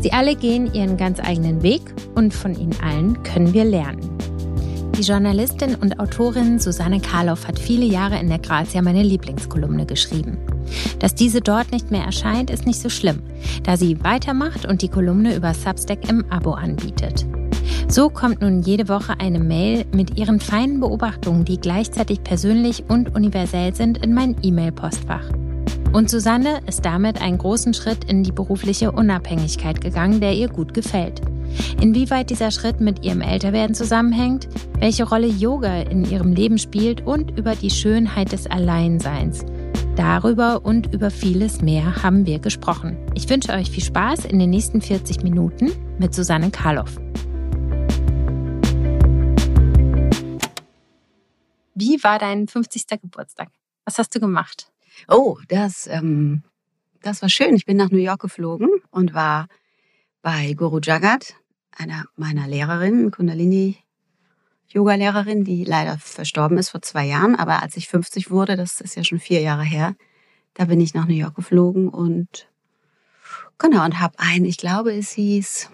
Sie alle gehen ihren ganz eigenen Weg und von ihnen allen können wir lernen. Die Journalistin und Autorin Susanne Karloff hat viele Jahre in der Grazia meine Lieblingskolumne geschrieben. Dass diese dort nicht mehr erscheint, ist nicht so schlimm, da sie weitermacht und die Kolumne über Substack im Abo anbietet. So kommt nun jede Woche eine Mail mit ihren feinen Beobachtungen, die gleichzeitig persönlich und universell sind, in mein E-Mail-Postfach. Und Susanne ist damit einen großen Schritt in die berufliche Unabhängigkeit gegangen, der ihr gut gefällt. Inwieweit dieser Schritt mit ihrem Älterwerden zusammenhängt, welche Rolle Yoga in ihrem Leben spielt und über die Schönheit des Alleinseins. Darüber und über vieles mehr haben wir gesprochen. Ich wünsche euch viel Spaß in den nächsten 40 Minuten mit Susanne Karloff. Wie war dein 50. Geburtstag? Was hast du gemacht? Oh, das, ähm, das war schön. Ich bin nach New York geflogen und war bei Guru Jagat, einer meiner Lehrerinnen, Kundalini Yoga-Lehrerin, die leider verstorben ist vor zwei Jahren. Aber als ich 50 wurde, das ist ja schon vier Jahre her, da bin ich nach New York geflogen und genau und habe ein, ich glaube, es hieß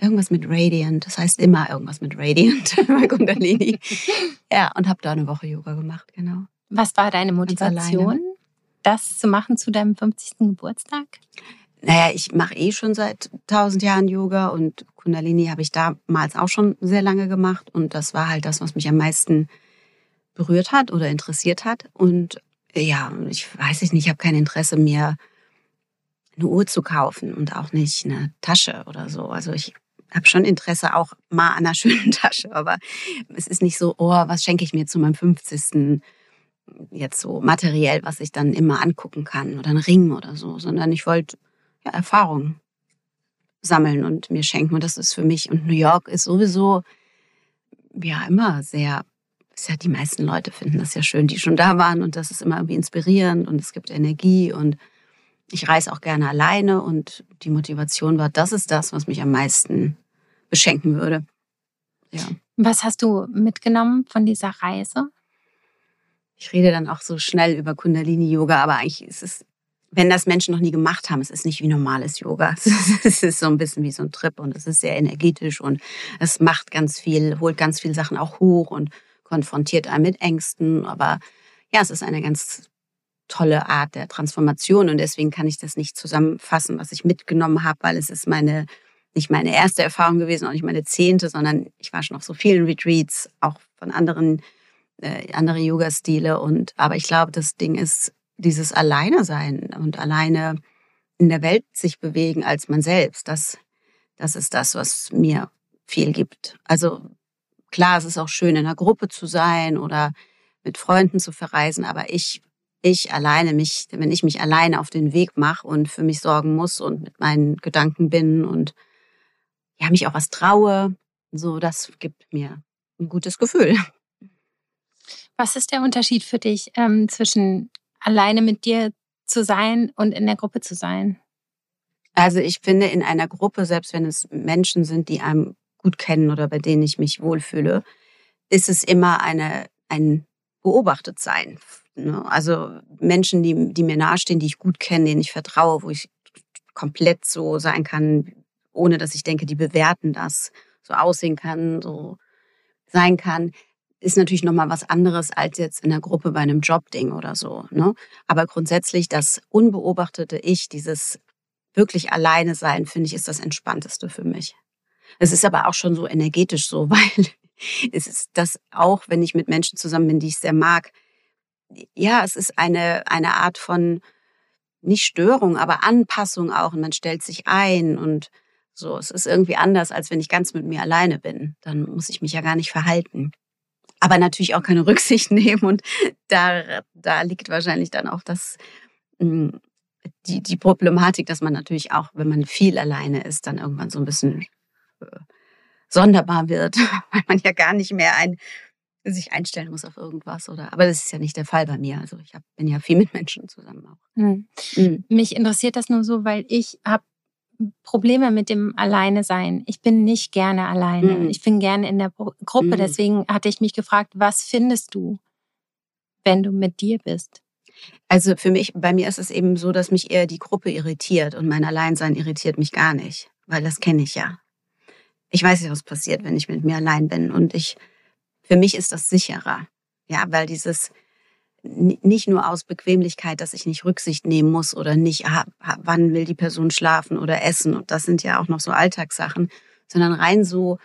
irgendwas mit Radiant. Das heißt immer irgendwas mit Radiant bei Kundalini. ja, und habe da eine Woche Yoga gemacht, genau. Was war deine Motivation? Das zu machen zu deinem 50. Geburtstag? Naja, ich mache eh schon seit tausend Jahren Yoga und Kundalini habe ich damals auch schon sehr lange gemacht und das war halt das, was mich am meisten berührt hat oder interessiert hat. Und ja, ich weiß nicht, ich habe kein Interesse mir eine Uhr zu kaufen und auch nicht eine Tasche oder so. Also ich habe schon Interesse auch mal an einer schönen Tasche, aber es ist nicht so, oh, was schenke ich mir zu meinem 50 jetzt so materiell, was ich dann immer angucken kann oder ein Ring oder so, sondern ich wollte ja, Erfahrungen sammeln und mir schenken. Und das ist für mich. Und New York ist sowieso ja immer sehr, ist ja die meisten Leute finden das ja schön, die schon da waren. Und das ist immer irgendwie inspirierend und es gibt Energie. Und ich reise auch gerne alleine. Und die Motivation war, das ist das, was mich am meisten beschenken würde. Ja. Was hast du mitgenommen von dieser Reise? Ich rede dann auch so schnell über Kundalini-Yoga, aber eigentlich ist es, wenn das Menschen noch nie gemacht haben, es ist nicht wie normales Yoga. Es ist so ein bisschen wie so ein Trip und es ist sehr energetisch und es macht ganz viel, holt ganz viele Sachen auch hoch und konfrontiert einen mit Ängsten. Aber ja, es ist eine ganz tolle Art der Transformation und deswegen kann ich das nicht zusammenfassen, was ich mitgenommen habe, weil es ist meine nicht meine erste Erfahrung gewesen, auch nicht meine zehnte, sondern ich war schon auf so vielen Retreats, auch von anderen äh, andere Yoga-Stile. Und aber ich glaube, das Ding ist dieses Alleine sein und alleine in der Welt sich bewegen als man selbst. Das, das ist das, was mir viel gibt. Also klar, es ist auch schön, in einer Gruppe zu sein oder mit Freunden zu verreisen, aber ich, ich alleine mich, wenn ich mich alleine auf den Weg mache und für mich sorgen muss und mit meinen Gedanken bin und ja, mich auch was traue, so, das gibt mir ein gutes Gefühl. Was ist der Unterschied für dich ähm, zwischen alleine mit dir zu sein und in der Gruppe zu sein? Also ich finde, in einer Gruppe, selbst wenn es Menschen sind, die einem gut kennen oder bei denen ich mich wohlfühle, ist es immer eine, ein Beobachtetsein. Ne? Also Menschen, die, die mir nahestehen, die ich gut kenne, denen ich vertraue, wo ich komplett so sein kann, ohne dass ich denke, die bewerten das, so aussehen kann, so sein kann ist natürlich nochmal was anderes als jetzt in der Gruppe bei einem Jobding oder so. Ne? Aber grundsätzlich das unbeobachtete Ich, dieses wirklich alleine sein, finde ich, ist das Entspannteste für mich. Es ist aber auch schon so energetisch so, weil es ist das auch, wenn ich mit Menschen zusammen bin, die ich sehr mag, ja, es ist eine, eine Art von, nicht Störung, aber Anpassung auch. Und man stellt sich ein und so. Es ist irgendwie anders, als wenn ich ganz mit mir alleine bin. Dann muss ich mich ja gar nicht verhalten. Aber natürlich auch keine Rücksicht nehmen. Und da, da liegt wahrscheinlich dann auch das, hm, die, die Problematik, dass man natürlich auch, wenn man viel alleine ist, dann irgendwann so ein bisschen äh, sonderbar wird, weil man ja gar nicht mehr ein, sich einstellen muss auf irgendwas oder aber das ist ja nicht der Fall bei mir also ich hab, bin ja viel mit Menschen zusammen auch mhm. Mhm. mich interessiert das nur so weil ich habe Probleme mit dem Alleine sein ich bin nicht gerne alleine mhm. ich bin gerne in der Gruppe mhm. deswegen hatte ich mich gefragt was findest du wenn du mit dir bist also für mich bei mir ist es eben so dass mich eher die Gruppe irritiert und mein Alleinsein irritiert mich gar nicht weil das kenne ich ja ich weiß ja, was passiert, wenn ich mit mir allein bin. Und ich, für mich ist das sicherer. Ja, weil dieses, nicht nur aus Bequemlichkeit, dass ich nicht Rücksicht nehmen muss oder nicht, wann will die Person schlafen oder essen. Und das sind ja auch noch so Alltagssachen, sondern rein so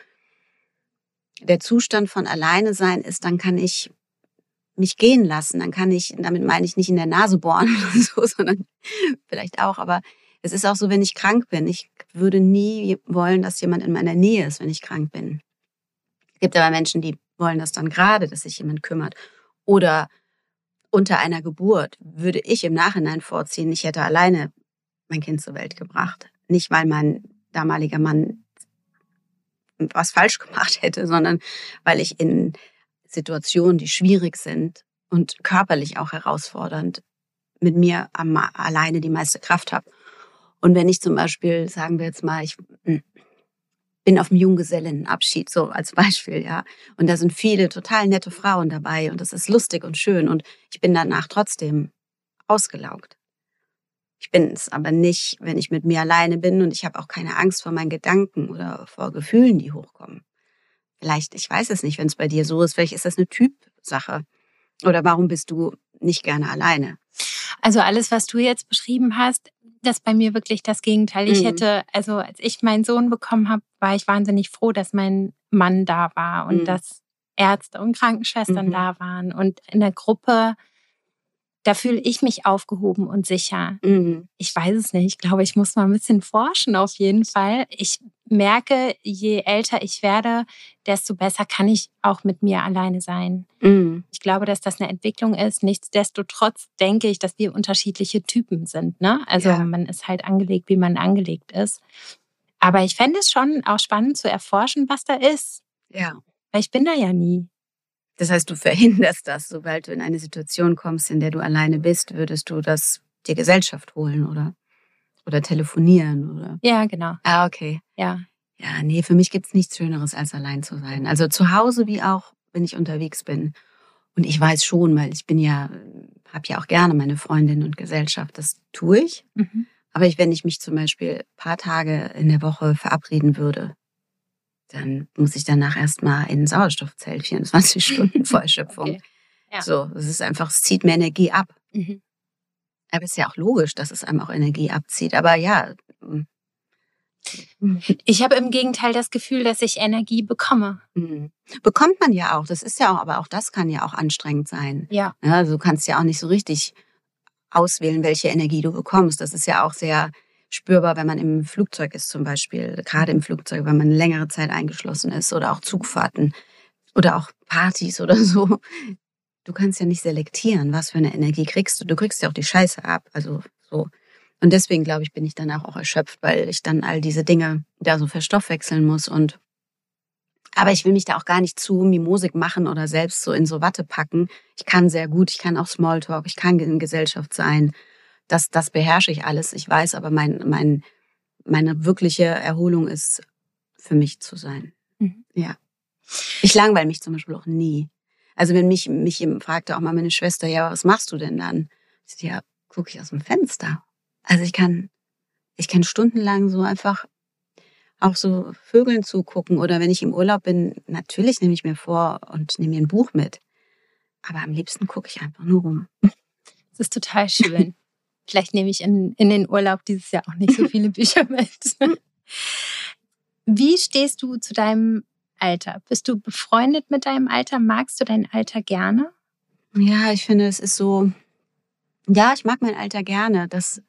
der Zustand von alleine sein ist, dann kann ich mich gehen lassen. Dann kann ich, damit meine ich nicht in der Nase bohren oder so, sondern vielleicht auch, aber es ist auch so, wenn ich krank bin. Ich würde nie wollen, dass jemand in meiner Nähe ist, wenn ich krank bin. Es gibt aber Menschen, die wollen das dann gerade, dass sich jemand kümmert. Oder unter einer Geburt würde ich im Nachhinein vorziehen, ich hätte alleine mein Kind zur Welt gebracht. Nicht, weil mein damaliger Mann was falsch gemacht hätte, sondern weil ich in Situationen, die schwierig sind und körperlich auch herausfordernd, mit mir alleine die meiste Kraft habe. Und wenn ich zum Beispiel, sagen wir jetzt mal, ich hm, bin auf dem Junggesellenabschied, so als Beispiel, ja, und da sind viele total nette Frauen dabei und das ist lustig und schön und ich bin danach trotzdem ausgelaugt. Ich bin es aber nicht, wenn ich mit mir alleine bin und ich habe auch keine Angst vor meinen Gedanken oder vor Gefühlen, die hochkommen. Vielleicht, ich weiß es nicht, wenn es bei dir so ist, vielleicht ist das eine Typsache. Oder warum bist du nicht gerne alleine? Also alles, was du jetzt beschrieben hast, das bei mir wirklich das Gegenteil. Ich mhm. hätte, also als ich meinen Sohn bekommen habe, war ich wahnsinnig froh, dass mein Mann da war und mhm. dass Ärzte und Krankenschwestern mhm. da waren. Und in der Gruppe da fühle ich mich aufgehoben und sicher. Mhm. Ich weiß es nicht. Ich glaube, ich muss mal ein bisschen forschen auf jeden Fall. Ich merke, je älter ich werde, desto besser kann ich auch mit mir alleine sein. Mhm. Ich glaube, dass das eine Entwicklung ist. Nichtsdestotrotz denke ich, dass wir unterschiedliche Typen sind. Ne? Also ja. man ist halt angelegt, wie man angelegt ist. Aber ich fände es schon auch spannend zu erforschen, was da ist. Ja. Weil ich bin da ja nie. Das heißt, du verhinderst das, sobald du in eine Situation kommst, in der du alleine bist, würdest du das dir Gesellschaft holen, oder? Oder telefonieren, oder? Ja, genau. Ah, okay. Ja. Ja, nee, für mich gibt's nichts Schöneres, als allein zu sein. Also zu Hause wie auch, wenn ich unterwegs bin. Und ich weiß schon, weil ich bin ja, habe ja auch gerne meine Freundin und Gesellschaft. Das tue ich. Mhm. Aber ich, wenn ich mich zum Beispiel paar Tage in der Woche verabreden würde, dann muss ich danach erstmal in ein Sauerstoffzelt 24 Stunden Vollschöpfung. Okay. Ja. So, es ist einfach, es zieht mir Energie ab. Mhm. Aber es ist ja auch logisch, dass es einem auch Energie abzieht. Aber ja. Mm. Ich habe im Gegenteil das Gefühl, dass ich Energie bekomme. Mhm. Bekommt man ja auch. Das ist ja auch, aber auch das kann ja auch anstrengend sein. Ja. ja also du kannst ja auch nicht so richtig auswählen, welche Energie du bekommst. Das ist ja auch sehr spürbar, wenn man im Flugzeug ist zum Beispiel, gerade im Flugzeug, wenn man längere Zeit eingeschlossen ist oder auch Zugfahrten oder auch Partys oder so. Du kannst ja nicht selektieren, was für eine Energie kriegst du. Du kriegst ja auch die Scheiße ab, also so. Und deswegen glaube ich, bin ich danach auch erschöpft, weil ich dann all diese Dinge da so verstoffwechseln muss und aber ich will mich da auch gar nicht zu mimosig machen oder selbst so in so Watte packen. Ich kann sehr gut, ich kann auch Smalltalk, ich kann in Gesellschaft sein das, das beherrsche ich alles. Ich weiß aber, mein, mein, meine wirkliche Erholung ist, für mich zu sein. Mhm. Ja. Ich langweile mich zum Beispiel auch nie. Also wenn mich, mich fragte auch mal meine Schwester, ja, was machst du denn dann? Ich ja, gucke ich aus dem Fenster. Also ich kann, ich kann stundenlang so einfach auch so Vögeln zugucken oder wenn ich im Urlaub bin, natürlich nehme ich mir vor und nehme mir ein Buch mit. Aber am liebsten gucke ich einfach nur rum. Das ist total schön. Vielleicht nehme ich in, in den Urlaub dieses Jahr auch nicht so viele Bücher mit. Wie stehst du zu deinem Alter? Bist du befreundet mit deinem Alter? Magst du dein Alter gerne? Ja, ich finde, es ist so, ja, ich mag mein Alter gerne, das,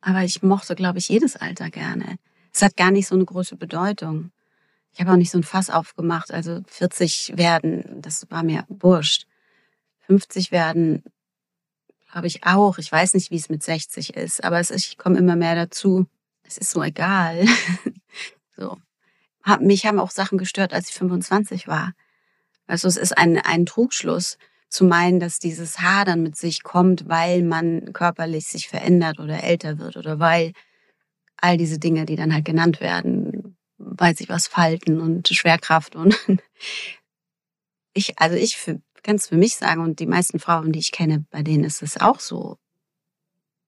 aber ich mochte, glaube ich, jedes Alter gerne. Es hat gar nicht so eine große Bedeutung. Ich habe auch nicht so ein Fass aufgemacht. Also 40 werden, das war mir wurscht. 50 werden, glaube ich auch. Ich weiß nicht, wie es mit 60 ist, aber es ist, ich komme immer mehr dazu. Es ist so egal. so. Mich haben auch Sachen gestört, als ich 25 war. Also es ist ein, ein Trugschluss zu meinen, dass dieses Hadern mit sich kommt, weil man körperlich sich verändert oder älter wird oder weil all diese Dinge, die dann halt genannt werden, weil sich was falten und Schwerkraft und ich, also ich kann es für mich sagen und die meisten Frauen, die ich kenne, bei denen ist es auch so.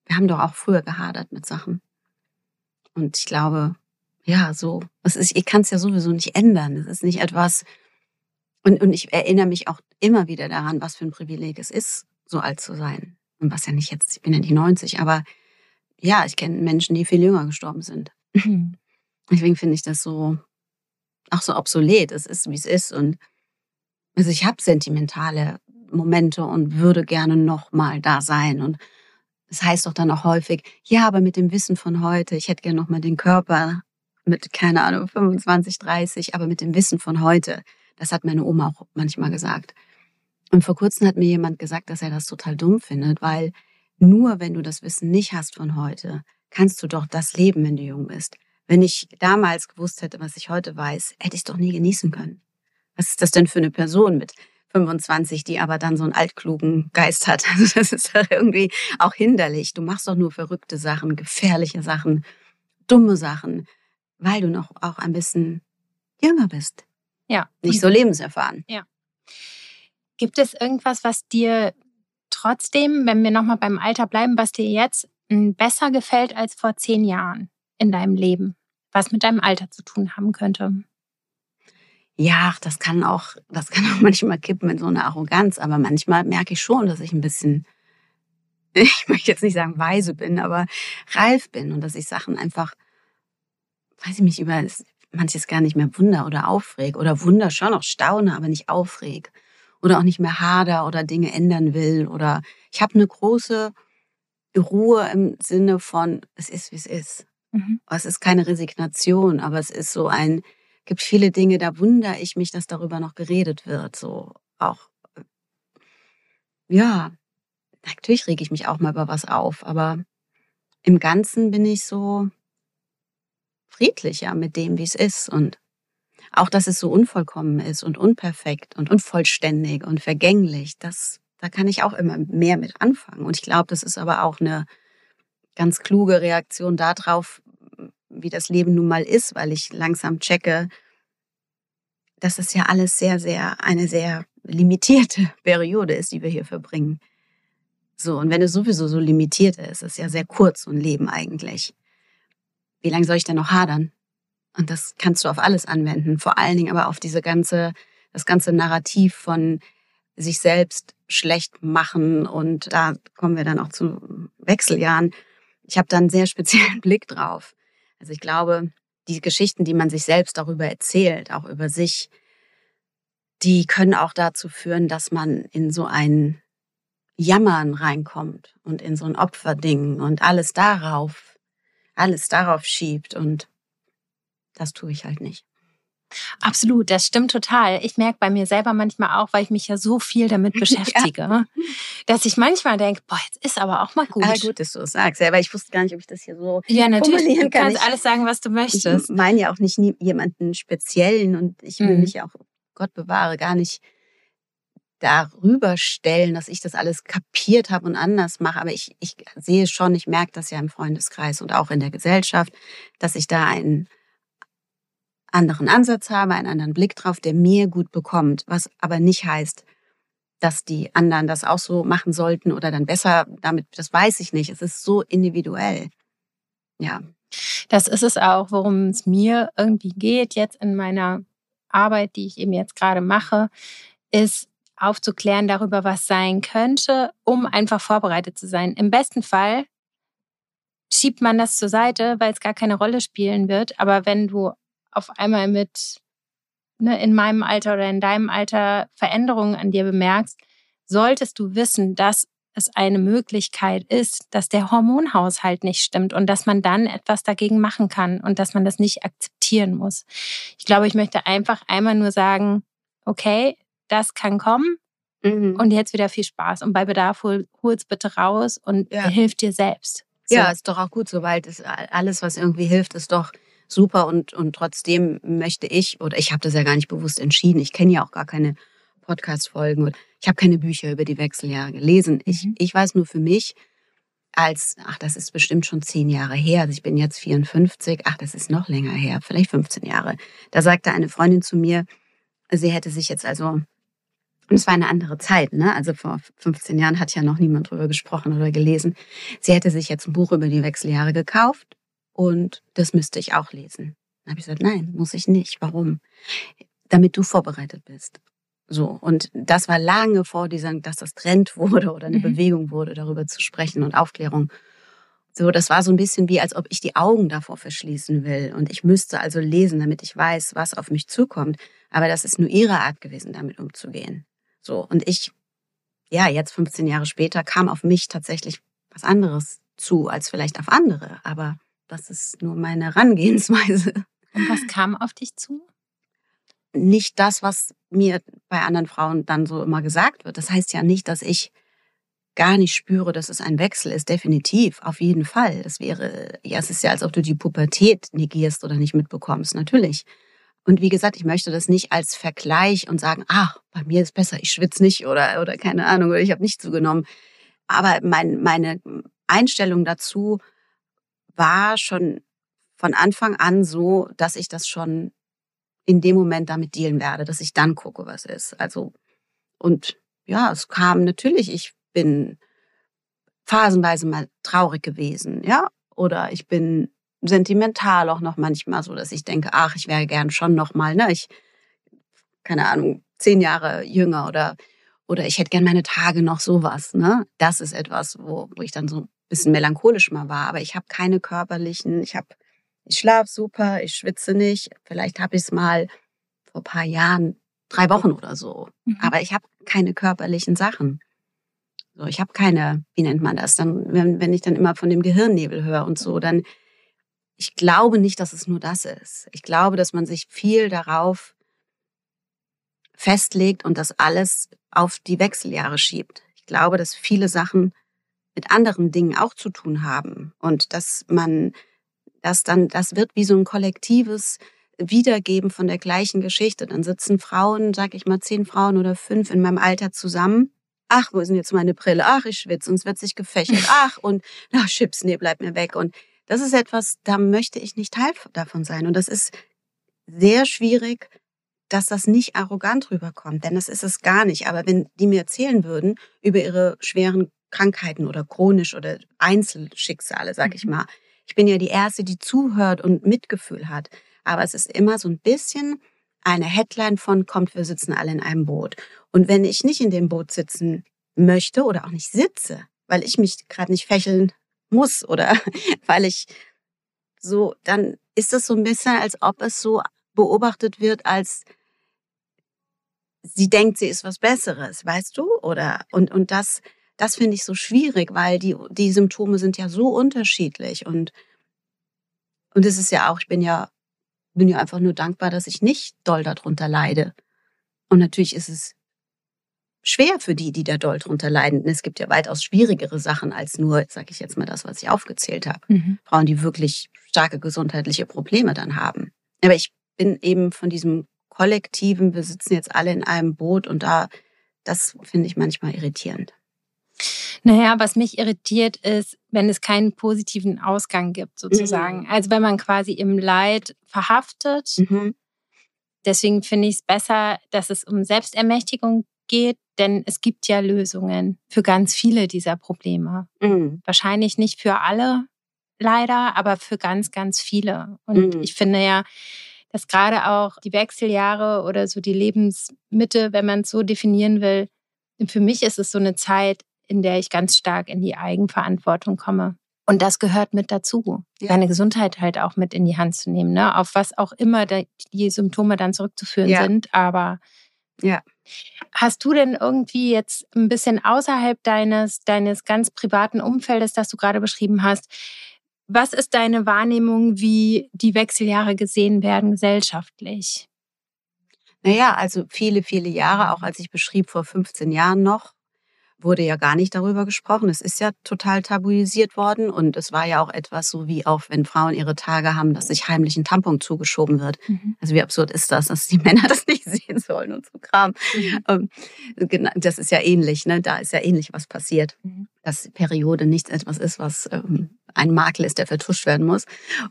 Wir haben doch auch früher gehadert mit Sachen. Und ich glaube, ja, so, es ist, ich kann es ja sowieso nicht ändern. Es ist nicht etwas, und, und ich erinnere mich auch immer wieder daran, was für ein Privileg es ist, so alt zu sein. Und was ja nicht jetzt, ich bin ja nicht 90, aber ja, ich kenne Menschen, die viel jünger gestorben sind. Mhm. Deswegen finde ich das so, auch so obsolet. Es ist, wie es ist. Und also ich habe sentimentale Momente und würde gerne noch mal da sein. Und das heißt doch dann auch häufig, ja, aber mit dem Wissen von heute, ich hätte gerne noch mal den Körper mit, keine Ahnung, 25, 30, aber mit dem Wissen von heute. Das hat meine Oma auch manchmal gesagt. Und vor kurzem hat mir jemand gesagt, dass er das total dumm findet, weil nur wenn du das Wissen nicht hast von heute, kannst du doch das leben, wenn du jung bist. Wenn ich damals gewusst hätte, was ich heute weiß, hätte ich es doch nie genießen können. Was ist das denn für eine Person mit 25, die aber dann so einen altklugen Geist hat? Also das ist doch irgendwie auch hinderlich. Du machst doch nur verrückte Sachen, gefährliche Sachen, dumme Sachen, weil du noch auch ein bisschen jünger bist. Ja. Nicht so lebenserfahren. Ja. Gibt es irgendwas, was dir trotzdem, wenn wir nochmal beim Alter bleiben, was dir jetzt hm, besser gefällt als vor zehn Jahren in deinem Leben, was mit deinem Alter zu tun haben könnte? Ja, das kann auch, das kann auch manchmal kippen in so eine Arroganz, aber manchmal merke ich schon, dass ich ein bisschen, ich möchte jetzt nicht sagen weise bin, aber reif bin und dass ich Sachen einfach, weiß ich mich über manches gar nicht mehr wunder oder aufreg oder wunder schon auch staune, aber nicht aufreg oder auch nicht mehr hader oder Dinge ändern will oder ich habe eine große Ruhe im Sinne von es ist wie es ist. Mhm. Es ist keine Resignation, aber es ist so ein gibt viele Dinge, da wundere ich mich, dass darüber noch geredet wird, so auch ja, natürlich rege ich mich auch mal über was auf, aber im Ganzen bin ich so friedlicher mit dem, wie es ist und auch, dass es so unvollkommen ist und unperfekt und unvollständig und vergänglich, das, da kann ich auch immer mehr mit anfangen. Und ich glaube, das ist aber auch eine ganz kluge Reaktion darauf, wie das Leben nun mal ist, weil ich langsam checke, dass es ja alles sehr, sehr, eine sehr limitierte Periode ist, die wir hier verbringen. So, und wenn es sowieso so limitiert ist, ist es ja sehr kurz, so ein Leben eigentlich. Wie lange soll ich denn noch hadern? Und das kannst du auf alles anwenden, vor allen Dingen aber auf diese ganze, das ganze Narrativ von sich selbst schlecht machen. Und da kommen wir dann auch zu Wechseljahren. Ich habe da einen sehr speziellen Blick drauf. Also ich glaube, die Geschichten, die man sich selbst darüber erzählt, auch über sich, die können auch dazu führen, dass man in so ein Jammern reinkommt und in so ein Opferding und alles darauf, alles darauf schiebt und das tue ich halt nicht. Absolut, das stimmt total. Ich merke bei mir selber manchmal auch, weil ich mich ja so viel damit beschäftige, ja. dass ich manchmal denke, boah, jetzt ist aber auch mal gut. Aber gut, dass du es sagst, ja, weil ich wusste gar nicht, ob ich das hier so Ja, natürlich, du kannst alles sagen, was du möchtest. Ich meine ja auch nicht jemanden speziellen und ich will mhm. mich ja auch, Gott bewahre, gar nicht darüber stellen, dass ich das alles kapiert habe und anders mache. Aber ich, ich sehe schon, ich merke das ja im Freundeskreis und auch in der Gesellschaft, dass ich da einen anderen Ansatz habe, einen anderen Blick drauf, der mir gut bekommt, was aber nicht heißt, dass die anderen das auch so machen sollten oder dann besser damit, das weiß ich nicht. Es ist so individuell. Ja. Das ist es auch, worum es mir irgendwie geht jetzt in meiner Arbeit, die ich eben jetzt gerade mache, ist aufzuklären darüber, was sein könnte, um einfach vorbereitet zu sein. Im besten Fall schiebt man das zur Seite, weil es gar keine Rolle spielen wird. Aber wenn du auf einmal mit ne, in meinem Alter oder in deinem Alter Veränderungen an dir bemerkst, solltest du wissen, dass es eine Möglichkeit ist, dass der Hormonhaushalt nicht stimmt und dass man dann etwas dagegen machen kann und dass man das nicht akzeptieren muss. Ich glaube, ich möchte einfach einmal nur sagen, okay, das kann kommen mhm. und jetzt wieder viel Spaß und bei Bedarf hol, hol's bitte raus und ja. hilf dir selbst. So. Ja, ist doch auch gut, sobald es alles, was irgendwie hilft, ist doch super und, und trotzdem möchte ich, oder ich habe das ja gar nicht bewusst entschieden, ich kenne ja auch gar keine Podcast-Folgen. Ich habe keine Bücher über die Wechseljahre gelesen. Ich, mhm. ich weiß nur für mich, als, ach, das ist bestimmt schon zehn Jahre her, also ich bin jetzt 54, ach, das ist noch länger her, vielleicht 15 Jahre. Da sagte eine Freundin zu mir, sie hätte sich jetzt also, und es war eine andere Zeit, ne? Also vor 15 Jahren hat ja noch niemand drüber gesprochen oder gelesen. Sie hätte sich jetzt ein Buch über die Wechseljahre gekauft und das müsste ich auch lesen. Dann habe ich gesagt, nein, muss ich nicht. Warum? Damit du vorbereitet bist. So, und das war lange vor dieser, dass das Trend wurde oder eine mhm. Bewegung wurde, darüber zu sprechen und Aufklärung. So, das war so ein bisschen wie, als ob ich die Augen davor verschließen will. Und ich müsste also lesen, damit ich weiß, was auf mich zukommt. Aber das ist nur ihre Art gewesen, damit umzugehen. So, und ich, ja, jetzt 15 Jahre später kam auf mich tatsächlich was anderes zu, als vielleicht auf andere. Aber das ist nur meine Herangehensweise. Und was kam auf dich zu? nicht das, was mir bei anderen Frauen dann so immer gesagt wird. Das heißt ja nicht, dass ich gar nicht spüre, dass es ein Wechsel ist. Definitiv, auf jeden Fall. Es wäre, ja, es ist ja, als ob du die Pubertät negierst oder nicht mitbekommst. Natürlich. Und wie gesagt, ich möchte das nicht als Vergleich und sagen, ach, bei mir ist besser, ich schwitze nicht oder, oder keine Ahnung, oder ich habe nicht zugenommen. Aber mein, meine Einstellung dazu war schon von Anfang an so, dass ich das schon in dem Moment damit dealen werde, dass ich dann gucke, was ist. Also, und ja, es kam natürlich, ich bin phasenweise mal traurig gewesen, ja, oder ich bin sentimental auch noch manchmal so, dass ich denke, ach, ich wäre gern schon noch mal, ne, ich, keine Ahnung, zehn Jahre jünger oder, oder ich hätte gern meine Tage noch sowas, ne. Das ist etwas, wo, wo ich dann so ein bisschen melancholisch mal war, aber ich habe keine körperlichen, ich habe ich schlafe super, ich schwitze nicht. Vielleicht habe ich es mal vor ein paar Jahren, drei Wochen oder so. Mhm. Aber ich habe keine körperlichen Sachen. So, ich habe keine, wie nennt man das? Dann, wenn, wenn ich dann immer von dem Gehirnnebel höre und so, dann, ich glaube nicht, dass es nur das ist. Ich glaube, dass man sich viel darauf festlegt und das alles auf die Wechseljahre schiebt. Ich glaube, dass viele Sachen mit anderen Dingen auch zu tun haben und dass man dass dann, das wird wie so ein kollektives Wiedergeben von der gleichen Geschichte. Dann sitzen Frauen, sag ich mal, zehn Frauen oder fünf in meinem Alter zusammen. Ach, wo ist denn jetzt meine Brille? Ach, ich schwitze und es wird sich gefächert. Ach, und na, Chips, nee, bleib mir weg. Und das ist etwas, da möchte ich nicht Teil davon sein. Und das ist sehr schwierig, dass das nicht arrogant rüberkommt, denn das ist es gar nicht. Aber wenn die mir erzählen würden über ihre schweren Krankheiten oder chronisch oder Einzelschicksale, sag ich mhm. mal, ich bin ja die Erste, die zuhört und Mitgefühl hat. Aber es ist immer so ein bisschen eine Headline von kommt, wir sitzen alle in einem Boot. Und wenn ich nicht in dem Boot sitzen möchte oder auch nicht sitze, weil ich mich gerade nicht fächeln muss oder weil ich so, dann ist es so ein bisschen, als ob es so beobachtet wird, als sie denkt, sie ist was Besseres, weißt du? Oder und und das das finde ich so schwierig, weil die, die Symptome sind ja so unterschiedlich und, und es ist ja auch, ich bin ja, bin ja einfach nur dankbar, dass ich nicht doll darunter leide. Und natürlich ist es schwer für die, die da doll drunter leiden. Es gibt ja weitaus schwierigere Sachen als nur, sage ich jetzt mal das, was ich aufgezählt habe. Mhm. Frauen, die wirklich starke gesundheitliche Probleme dann haben. Aber ich bin eben von diesem kollektiven, wir sitzen jetzt alle in einem Boot und da, das finde ich manchmal irritierend. Naja, was mich irritiert ist, wenn es keinen positiven Ausgang gibt, sozusagen. Mhm. Also wenn man quasi im Leid verhaftet. Mhm. Deswegen finde ich es besser, dass es um Selbstermächtigung geht, denn es gibt ja Lösungen für ganz viele dieser Probleme. Mhm. Wahrscheinlich nicht für alle, leider, aber für ganz, ganz viele. Und mhm. ich finde ja, dass gerade auch die Wechseljahre oder so die Lebensmitte, wenn man es so definieren will, für mich ist es so eine Zeit, in der ich ganz stark in die Eigenverantwortung komme. Und das gehört mit dazu, ja. seine Gesundheit halt auch mit in die Hand zu nehmen, ne? auf was auch immer die Symptome dann zurückzuführen ja. sind. Aber ja, Hast du denn irgendwie jetzt ein bisschen außerhalb deines, deines ganz privaten Umfeldes, das du gerade beschrieben hast, was ist deine Wahrnehmung, wie die Wechseljahre gesehen werden gesellschaftlich? Naja, also viele, viele Jahre, auch als ich beschrieb vor 15 Jahren noch, wurde ja gar nicht darüber gesprochen. Es ist ja total tabuisiert worden und es war ja auch etwas so wie auch, wenn Frauen ihre Tage haben, dass sich heimlich ein Tampon zugeschoben wird. Mhm. Also wie absurd ist das, dass die Männer das nicht sehen sollen und so Kram. Mhm. Ähm, das ist ja ähnlich, ne? Da ist ja ähnlich was passiert. Mhm. Dass Periode nicht etwas ist, was ähm, ein Makel ist, der vertuscht werden muss.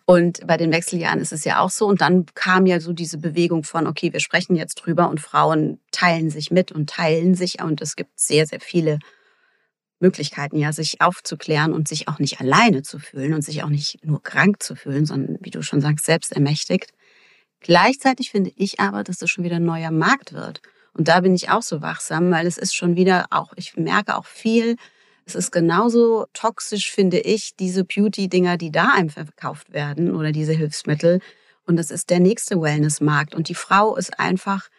Und bei den Wechseljahren ist es ja auch so. Und dann kam ja so diese Bewegung von, okay, wir sprechen jetzt drüber und Frauen teilen sich mit und teilen sich. Und es gibt sehr, sehr viele Möglichkeiten, ja, sich aufzuklären und sich auch nicht alleine zu fühlen und sich auch nicht nur krank zu fühlen, sondern, wie du schon sagst, selbst ermächtigt. Gleichzeitig finde ich aber, dass das schon wieder ein neuer Markt wird. Und da bin ich auch so wachsam, weil es ist schon wieder auch, ich merke auch viel, es ist genauso toxisch, finde ich, diese Beauty-Dinger, die da einem verkauft werden oder diese Hilfsmittel. Und das ist der nächste Wellness-Markt. Und die Frau ist einfach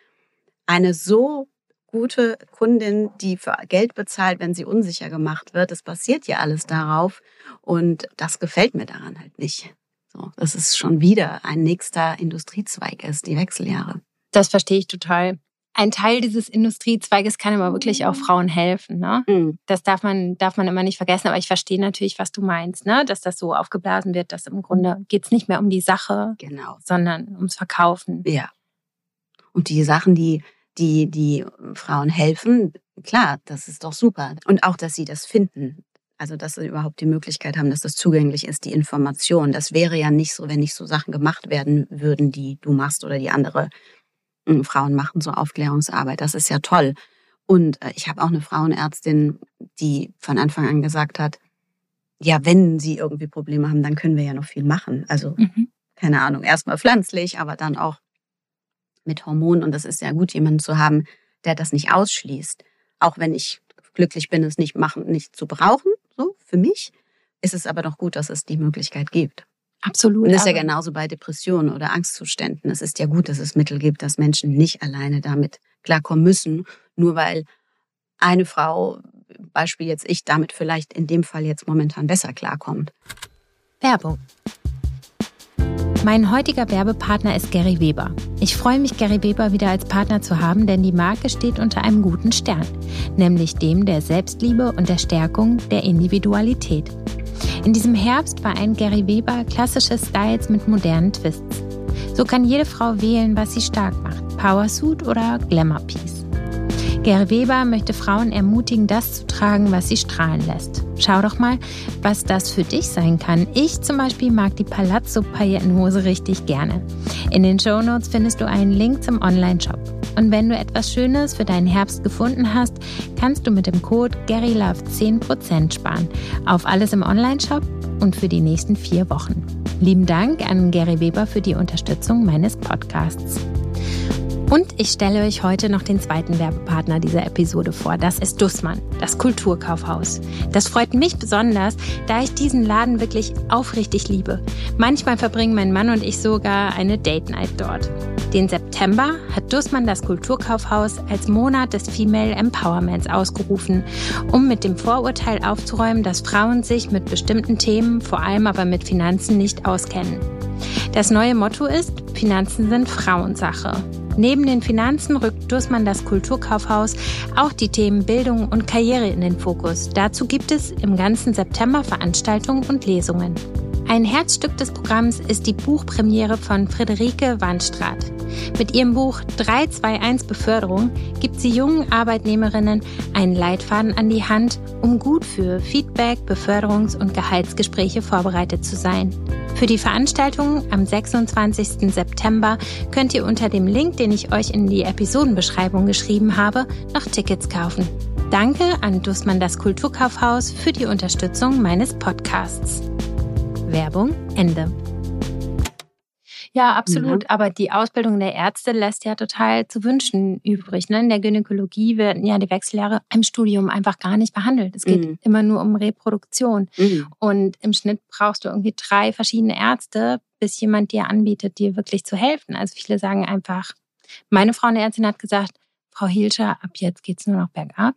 eine so gute Kundin, die für Geld bezahlt, wenn sie unsicher gemacht wird. Das basiert ja alles darauf. Und das gefällt mir daran halt nicht. So, dass es schon wieder ein nächster Industriezweig ist, die Wechseljahre. Das verstehe ich total ein Teil dieses Industriezweiges kann aber wirklich auch Frauen helfen. Ne? Mhm. Das darf man, darf man immer nicht vergessen. Aber ich verstehe natürlich, was du meinst, ne? dass das so aufgeblasen wird, dass im Grunde geht es nicht mehr um die Sache, genau. sondern ums Verkaufen. Ja. Und die Sachen, die, die, die Frauen helfen, klar, das ist doch super. Und auch, dass sie das finden. Also, dass sie überhaupt die Möglichkeit haben, dass das zugänglich ist, die Information. Das wäre ja nicht so, wenn nicht so Sachen gemacht werden würden, die du machst oder die andere Frauen machen so Aufklärungsarbeit. Das ist ja toll. Und äh, ich habe auch eine Frauenärztin, die von Anfang an gesagt hat, ja, wenn sie irgendwie Probleme haben, dann können wir ja noch viel machen. Also, mhm. keine Ahnung, erstmal pflanzlich, aber dann auch mit Hormonen. Und das ist ja gut, jemanden zu haben, der das nicht ausschließt. Auch wenn ich glücklich bin, es nicht machen, nicht zu brauchen, so für mich, ist es aber doch gut, dass es die Möglichkeit gibt. Absolut. Und das ist ja genauso bei Depressionen oder Angstzuständen. Es ist ja gut, dass es Mittel gibt, dass Menschen nicht alleine damit klarkommen müssen, nur weil eine Frau, Beispiel jetzt ich, damit vielleicht in dem Fall jetzt momentan besser klarkommt. Werbung. Mein heutiger Werbepartner ist Gary Weber. Ich freue mich, Gary Weber wieder als Partner zu haben, denn die Marke steht unter einem guten Stern, nämlich dem der Selbstliebe und der Stärkung der Individualität. In diesem Herbst war ein Gary Weber klassische Styles mit modernen Twists. So kann jede Frau wählen, was sie stark macht, Powersuit oder Glamour Piece. Gary Weber möchte Frauen ermutigen, das zu tragen, was sie strahlen lässt. Schau doch mal, was das für dich sein kann. Ich zum Beispiel mag die Palazzo-Paillettenhose richtig gerne. In den Show Notes findest du einen Link zum Online-Shop. Und wenn du etwas Schönes für deinen Herbst gefunden hast, kannst du mit dem Code GaryLove 10% sparen. Auf alles im Online-Shop und für die nächsten vier Wochen. Lieben Dank an Gary Weber für die Unterstützung meines Podcasts. Und ich stelle euch heute noch den zweiten Werbepartner dieser Episode vor. Das ist Dussmann, das Kulturkaufhaus. Das freut mich besonders, da ich diesen Laden wirklich aufrichtig liebe. Manchmal verbringen mein Mann und ich sogar eine Date Night dort. Den September hat Dussmann das Kulturkaufhaus als Monat des Female Empowerments ausgerufen, um mit dem Vorurteil aufzuräumen, dass Frauen sich mit bestimmten Themen, vor allem aber mit Finanzen, nicht auskennen. Das neue Motto ist, Finanzen sind Frauensache. Neben den Finanzen rückt Dussmann das Kulturkaufhaus auch die Themen Bildung und Karriere in den Fokus. Dazu gibt es im ganzen September Veranstaltungen und Lesungen. Ein Herzstück des Programms ist die Buchpremiere von Friederike Wandstraat. Mit ihrem Buch 321 Beförderung gibt sie jungen Arbeitnehmerinnen einen Leitfaden an die Hand, um gut für Feedback, Beförderungs- und Gehaltsgespräche vorbereitet zu sein. Für die Veranstaltung am 26. September könnt ihr unter dem Link, den ich euch in die Episodenbeschreibung geschrieben habe, noch Tickets kaufen. Danke an Dussmann das Kulturkaufhaus für die Unterstützung meines Podcasts. Werbung Ende. Ja, absolut. Mhm. Aber die Ausbildung der Ärzte lässt ja total zu wünschen übrig. Ne? In der Gynäkologie werden ja die Wechseljahre im Studium einfach gar nicht behandelt. Es geht mhm. immer nur um Reproduktion. Mhm. Und im Schnitt brauchst du irgendwie drei verschiedene Ärzte, bis jemand dir anbietet, dir wirklich zu helfen. Also viele sagen einfach, meine Frauenärztin hat gesagt, Frau Hielscher, ab jetzt geht's nur noch bergab.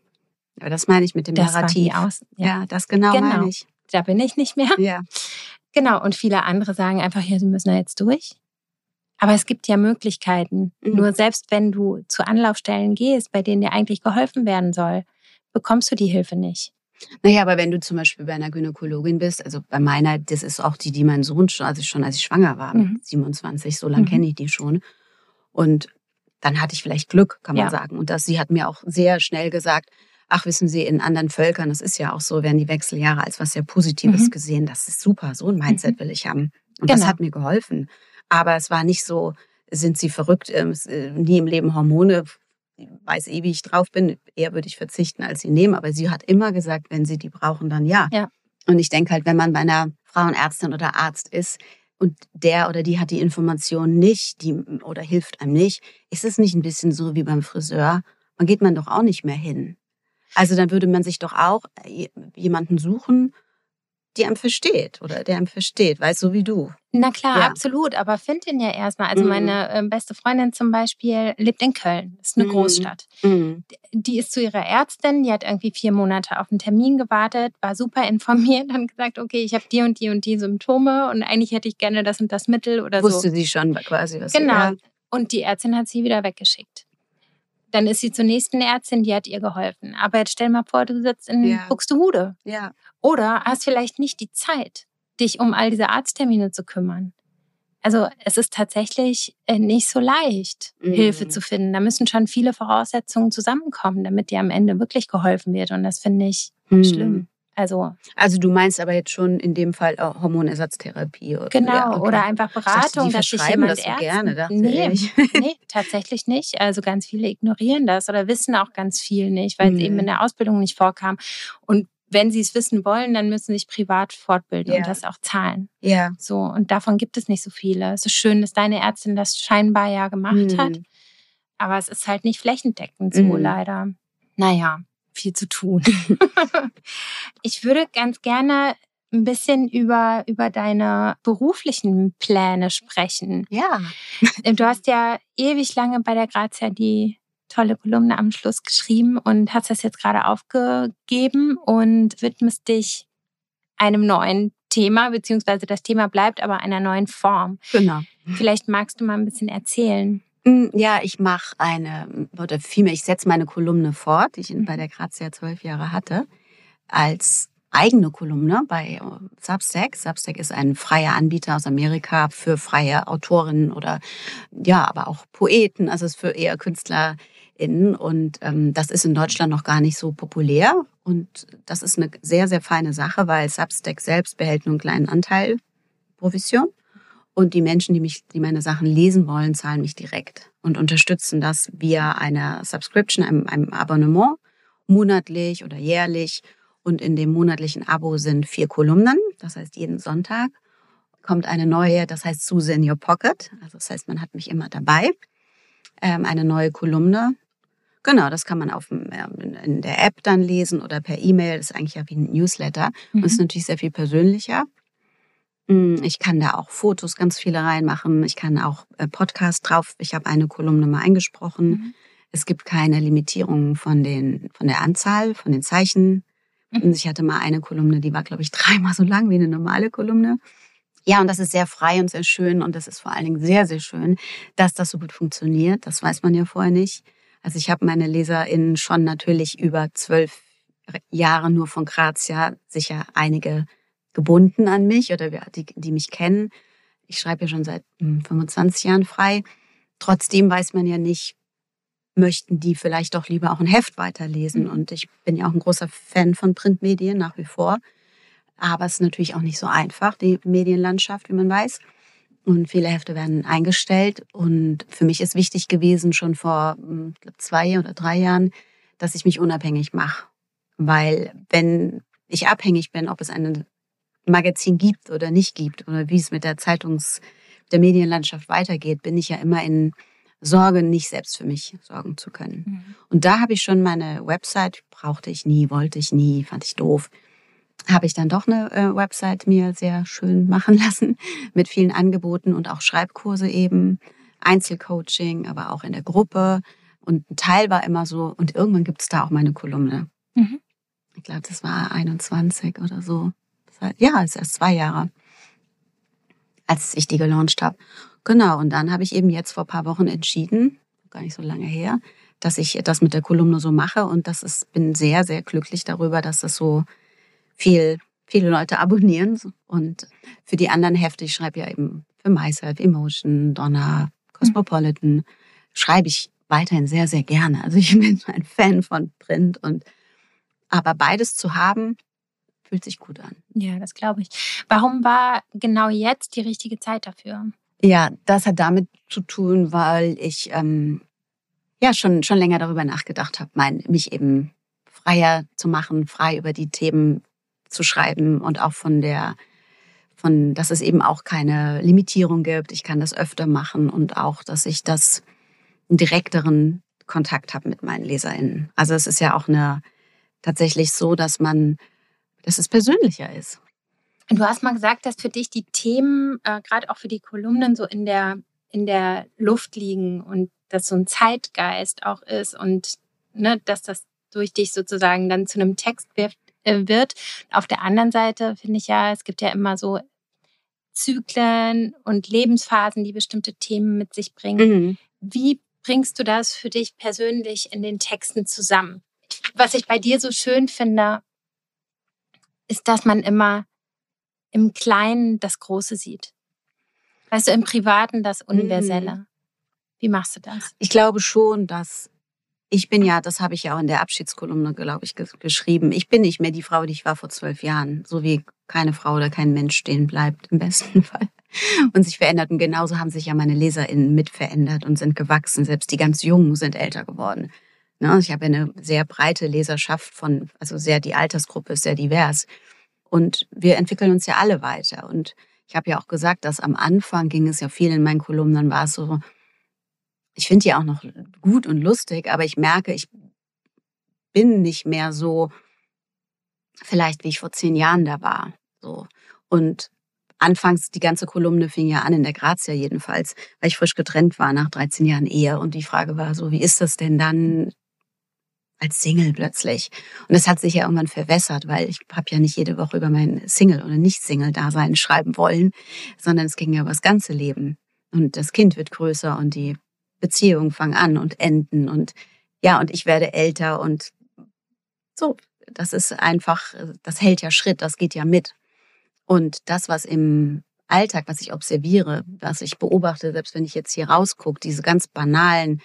Aber das meine ich mit dem Das Narrativ. Aus ja. ja. das genau, Genau. meine ich. Da bin ich nicht mehr. Ja. Genau. Und viele andere sagen einfach, ja, sie müssen da jetzt durch. Aber es gibt ja Möglichkeiten. Mhm. Nur selbst wenn du zu Anlaufstellen gehst, bei denen dir eigentlich geholfen werden soll, bekommst du die Hilfe nicht. Naja, aber wenn du zum Beispiel bei einer Gynäkologin bist, also bei meiner, das ist auch die, die mein Sohn schon, also schon als ich schwanger war, Mhm. mit 27, so lange Mhm. kenne ich die schon. Und dann hatte ich vielleicht Glück, kann man Ja. sagen. Und das, sie hat mir auch sehr schnell gesagt, ach, wissen Sie, in anderen Völkern, das ist ja auch so, werden die Wechseljahre als was sehr Positives Mhm. gesehen. Das ist super, so ein Mindset will ich haben. Und das Genau. hat mir geholfen. Aber es war nicht so, sind Sie verrückt, ähm, äh, nie im Leben Hormone, weiß eh, wie ich drauf bin. Eher würde ich verzichten, als sie nehmen. Aber sie hat immer gesagt, wenn sie die brauchen, dann ja. Ja. Und ich denke halt, wenn man bei einer Frauenärztin oder Arzt ist und der oder die hat die Information nicht, die oder hilft einem nicht, ist es nicht ein bisschen so wie beim Friseur? Man geht man doch auch nicht mehr hin. Also dann würde man sich doch auch äh, jemanden suchen, die einem versteht oder der einem versteht, weißt so wie du. Na klar, Ja. absolut. Aber find ihn ja erstmal. Also Mhm. meine äh, beste Freundin zum Beispiel lebt in Köln. Das ist eine Mhm. Großstadt. Mhm. Die ist zu ihrer Ärztin, die hat irgendwie vier Monate auf einen Termin gewartet, war super informiert, hat gesagt, okay, ich habe die und die und die Symptome und eigentlich hätte ich gerne das und das Mittel oder Wusste so. sie schon quasi, was Genau. Ja. Und die Ärztin hat sie wieder weggeschickt. Dann ist sie zur nächsten Ärztin, die hat ihr geholfen. Aber jetzt stell mal vor, du sitzt in Ja. Buxtehude ja. Oder hast vielleicht nicht die Zeit, dich um all diese Arzttermine zu kümmern. Also es ist tatsächlich äh, nicht so leicht, Mhm. Hilfe zu finden. Da müssen schon viele Voraussetzungen zusammenkommen, damit dir am Ende wirklich geholfen wird. Und das finde ich Hm. schlimm. Also Also du meinst aber jetzt schon in dem Fall auch Hormonersatztherapie. Oder? genau, Ja, okay. oder einfach Beratung, dass sich jemand das so Ärzten- gerne, dachte nee, ich. nee, tatsächlich nicht. Also ganz viele ignorieren das oder wissen auch ganz viel nicht, weil es Mhm. eben in der Ausbildung nicht vorkam. Und wenn sie es wissen wollen, dann müssen sie sich privat fortbilden Ja. und das auch zahlen. Ja. So, und davon gibt es nicht so viele. Es ist schön, dass deine Ärztin das scheinbar ja gemacht Mhm. hat, aber es ist halt nicht flächendeckend so, Mhm. leider. Naja, viel zu tun. ich würde ganz gerne ein bisschen über, über deine beruflichen Pläne sprechen. Ja. Du hast ja ewig lange bei der Grazia die tolle Kolumne am Schluss geschrieben und hast das jetzt gerade aufgegeben und widmest dich einem neuen Thema, beziehungsweise das Thema bleibt aber einer neuen Form. Genau. Vielleicht magst du mal ein bisschen erzählen. Mm, Ja, ich mache eine, oder vielmehr, ich setze meine Kolumne fort, die ich in- Mhm. bei der Grazia zwölf Jahre hatte, als eigene Kolumne bei äh, Substack. Substack ist ein freier Anbieter aus Amerika für freie Autorinnen oder ja, aber auch Poeten, also es ist für eher KünstlerInnen. Und ähm, das ist in Deutschland noch gar nicht so populär. Und das ist eine sehr, sehr feine Sache, weil Substack selbst behält nur einen kleinen Anteil Provision. Und die Menschen, die mich, die meine Sachen lesen wollen, zahlen mich direkt und unterstützen das via einer Subscription, einem, einem Abonnement, monatlich oder jährlich. Und in dem monatlichen Abo sind vier Kolumnen. Das heißt, jeden Sonntag kommt eine neue, das heißt Susan Your Pocket. Also das heißt, man hat mich immer dabei. Ähm, eine neue Kolumne. Genau, das kann man auf ähm, in- der App dann lesen oder per E-Mail. Das ist eigentlich ja wie ein Newsletter. Und ist natürlich sehr viel persönlicher. Mm, Ich kann da auch Fotos ganz viele reinmachen. Ich kann auch äh, Podcast drauf. Ich habe eine Kolumne mal eingesprochen. Mhm. Es gibt keine Limitierung von den von der Anzahl, von den Zeichen. Mhm. Und ich hatte mal eine Kolumne, die war glaube ich dreimal so lang wie eine normale Kolumne. Ja, und das ist sehr frei und sehr schön und das ist vor allen Dingen sehr sehr schön, dass das so gut funktioniert. Das weiß man ja vorher nicht. Also ich habe meine LeserInnen schon natürlich über zwölf Jahre nur von Grazia sicher einige gebunden an mich oder die, die mich kennen. Ich schreibe ja schon seit hm, 25 Jahren frei. Trotzdem weiß man ja nicht, möchten die vielleicht doch lieber auch ein Heft weiterlesen. Mhm. Und ich bin ja auch ein großer Fan von Printmedien nach wie vor. Aber es ist natürlich auch nicht so einfach, die Medienlandschaft, wie man weiß. Und viele Hefte werden eingestellt. Und für mich ist wichtig gewesen, schon vor hm, glaub, zwei oder drei Jahren, dass ich mich unabhängig mache. Weil wenn ich abhängig bin, ob es ein Magazin gibt oder nicht gibt oder wie es mit der Zeitungs-, der Medienlandschaft weitergeht, bin ich ja immer in Sorge, nicht selbst für mich sorgen zu können. Mhm. Und da habe ich schon meine Website, brauchte ich nie, wollte ich nie, fand ich doof. Habe ich dann doch eine äh, Website mir sehr schön machen lassen mit vielen Angeboten und auch Schreibkurse eben, Einzelcoaching, aber auch in der Gruppe Und ein Teil war immer so, und irgendwann gibt es da auch meine Kolumne. Mhm. Ich glaube, das war 21 oder so. Ja, ist erst zwei Jahre, als ich die gelauncht habe. Genau, und dann habe ich eben jetzt vor ein paar Wochen entschieden, gar nicht so lange her, dass ich das mit der Kolumne so mache und das ist, bin sehr, sehr glücklich darüber, dass das so viel, viele Leute abonnieren und für die anderen Hefte, ich schreibe ja eben für MySelf, Emotion, Donner, Cosmopolitan, mhm. schreibe ich weiterhin sehr, sehr gerne. Also ich bin ein Fan von Print und aber beides zu haben, fühlt sich gut an. Ja, das glaube ich. Warum war genau jetzt die richtige Zeit dafür? Ja, das hat damit zu tun, weil ich ähm, ja schon schon länger darüber nachgedacht habe, mein, mich eben freier zu machen, frei über die Themen zu schreiben und auch von der von, dass es eben auch keine Limitierung gibt. Ich kann das öfter machen und auch, dass ich das einen direkteren Kontakt habe mit meinen LeserInnen. Also es ist ja auch eine tatsächlich so, dass man, dass es persönlicher ist. Du hast mal gesagt, dass für dich die Themen, äh, gerade auch für die Kolumnen, so in der, in der Luft liegen und dass so ein Zeitgeist auch ist und ne, dass das durch dich sozusagen dann zu einem Text wird. Äh, wird. Auf der anderen Seite finde ich ja, es gibt ja immer so Zyklen und Lebensphasen, die bestimmte Themen mit sich bringen. Mhm. Wie bringst du das für dich persönlich in den Texten zusammen? Was ich bei dir so schön finde, ist, dass man immer im Kleinen das Große sieht. Weißt du, im Privaten das Universelle. Mhm. Wie machst du das? Ich glaube schon, dass ich bin ja, das habe ich ja auch in der Abschiedskolumne, glaube ich, geschrieben. Ich bin nicht mehr die Frau, die ich war vor zwölf Jahren. So wie keine Frau oder kein Mensch stehen bleibt, im besten Fall. Und sich verändert. Und genauso haben sich ja meine LeserInnen mit verändert und sind gewachsen. Selbst die ganz Jungen sind älter geworden. Ne? Ich habe eine sehr breite Leserschaft von, also sehr, die Altersgruppe ist sehr divers. Und wir entwickeln uns ja alle weiter. Und ich habe ja auch gesagt, dass am Anfang ging es ja viel in meinen Kolumnen, war es so, ich finde die auch noch gut und lustig, aber ich merke, ich bin nicht mehr so, vielleicht wie ich vor zehn Jahren da war. So. Und anfangs, die ganze Kolumne fing ja an, in der Grazia jedenfalls, weil ich frisch getrennt war nach 13 Jahren Ehe. Und die Frage war so, wie ist das denn dann als Single plötzlich? Und das hat sich ja irgendwann verwässert, weil ich habe ja nicht jede Woche über mein Single- oder Nicht-Single-Dasein schreiben wollen, sondern es ging ja über das ganze Leben. Und das Kind wird größer und die Beziehungen fangen an und enden und ja, und ich werde älter und so, das ist einfach, das hält ja Schritt, das geht ja mit. Und das, was im Alltag, was ich observiere, was ich beobachte, selbst wenn ich jetzt hier rausgucke, diese ganz banalen,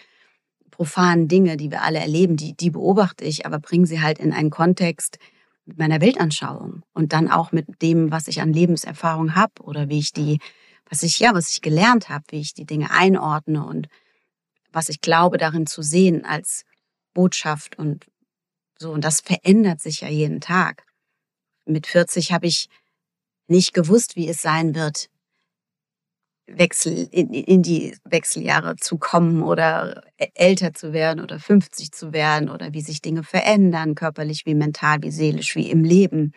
profanen Dinge, die wir alle erleben, die, die beobachte ich, aber bringe sie halt in einen Kontext mit meiner Weltanschauung und dann auch mit dem, was ich an Lebenserfahrung habe oder wie ich die, was ich, ja, was ich gelernt habe, wie ich die Dinge einordne und was ich glaube darin zu sehen als Botschaft und so. Und das verändert sich ja jeden Tag. Mit 40 habe ich nicht gewusst, wie es sein wird, Wechsel in, in die Wechseljahre zu kommen oder älter zu werden oder 50 zu werden oder wie sich Dinge verändern, körperlich wie mental, wie seelisch, wie im Leben.